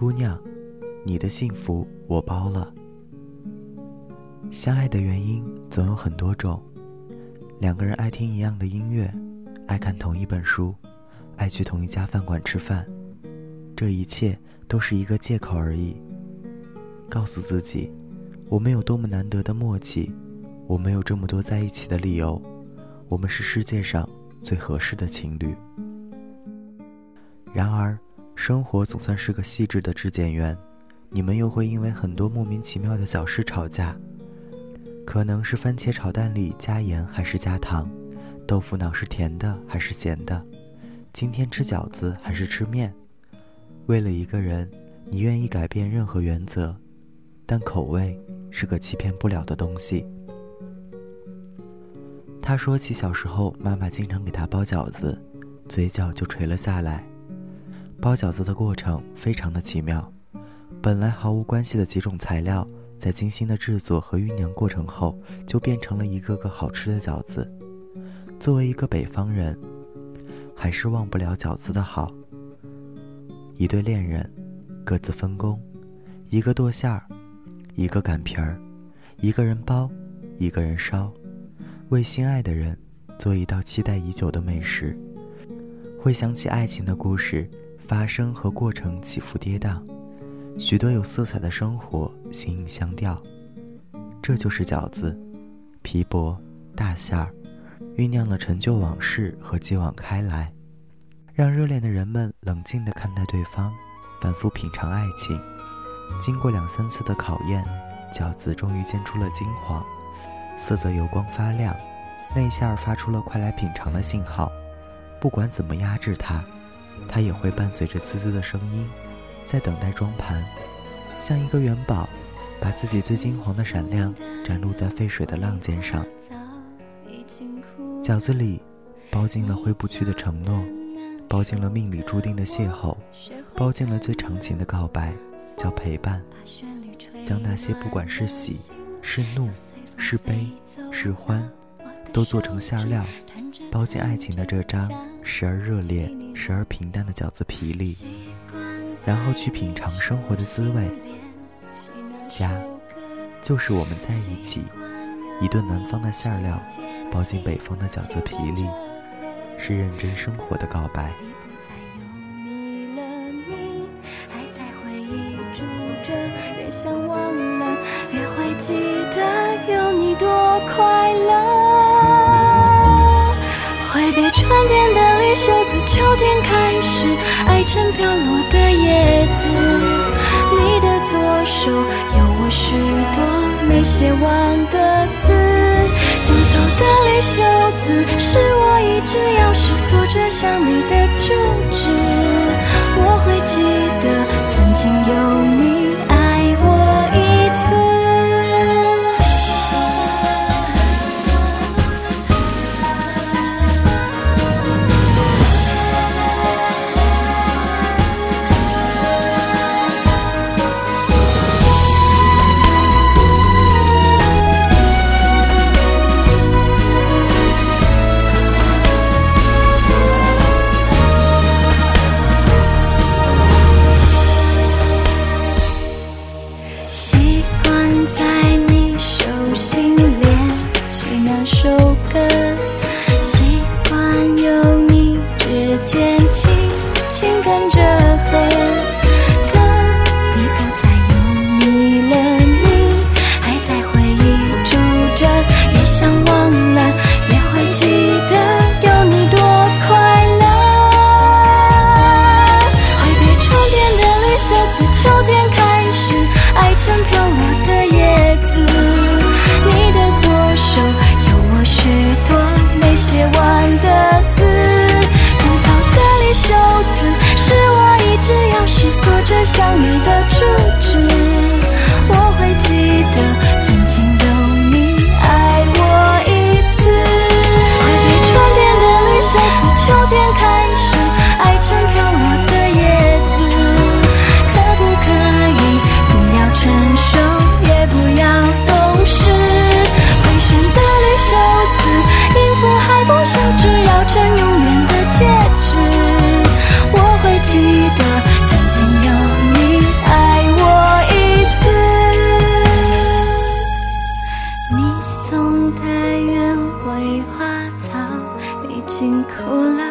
姑娘，你的幸福我包了。相爱的原因总有很多种，两个人爱听一样的音乐，爱看同一本书，爱去同一家饭馆吃饭，这一切都是一个借口而已。告诉自己，我们有多么难得的默契，我们有这么多在一起的理由，我们是世界上最合适的情侣。然而，生活总算是个细致的质检员，你们又会因为很多莫名其妙的小事吵架。可能是番茄炒蛋里加盐还是加糖，豆腐脑是甜的还是咸的，今天吃饺子还是吃面？为了一个人，你愿意改变任何原则，但口味是个欺骗不了的东西。他说起小时候，妈妈经常给他包饺子，嘴角就垂了下来。包饺子的过程非常的奇妙，本来毫无关系的几种材料。在精心的制作和酝酿过程后，就变成了一个个好吃的饺子。作为一个北方人，还是忘不了饺子的好。一对恋人，各自分工，一个剁馅儿，一个擀皮儿，一个人包，一个人烧，为心爱的人做一道期待已久的美食。会想起爱情的故事发生和过程起伏跌宕。许多有色彩的生活，形影相吊，这就是饺子，皮薄大馅儿，酝酿了陈旧往事和继往开来，让热恋的人们冷静地看待对方，反复品尝爱情。经过两三次的考验，饺子终于煎出了金黄，色泽油光发亮，内馅儿发出了快来品尝的信号。不管怎么压制它，它也会伴随着滋滋的声音。在等待装盘，像一个元宝，把自己最金黄的闪亮展露在沸水的浪尖上。饺子里包进了挥不去的承诺，包进了命里注定的邂逅，包进了最长情的告白，叫陪伴。将那些不管是喜是怒是悲是欢，都做成馅料，包进爱情的这张时而热烈时而平淡的饺子皮里。然后去品尝生活的滋味。家，就是我们在一起，一顿南方的馅料，包进北方的饺子皮里，是认真生活的告白。挥别春天的袖子，秋天开始，爱成飘落的。叶子，你的左手有我许多没写完的字，丢走的绿袖子是我一直钥匙锁着想你的梅花草已经枯了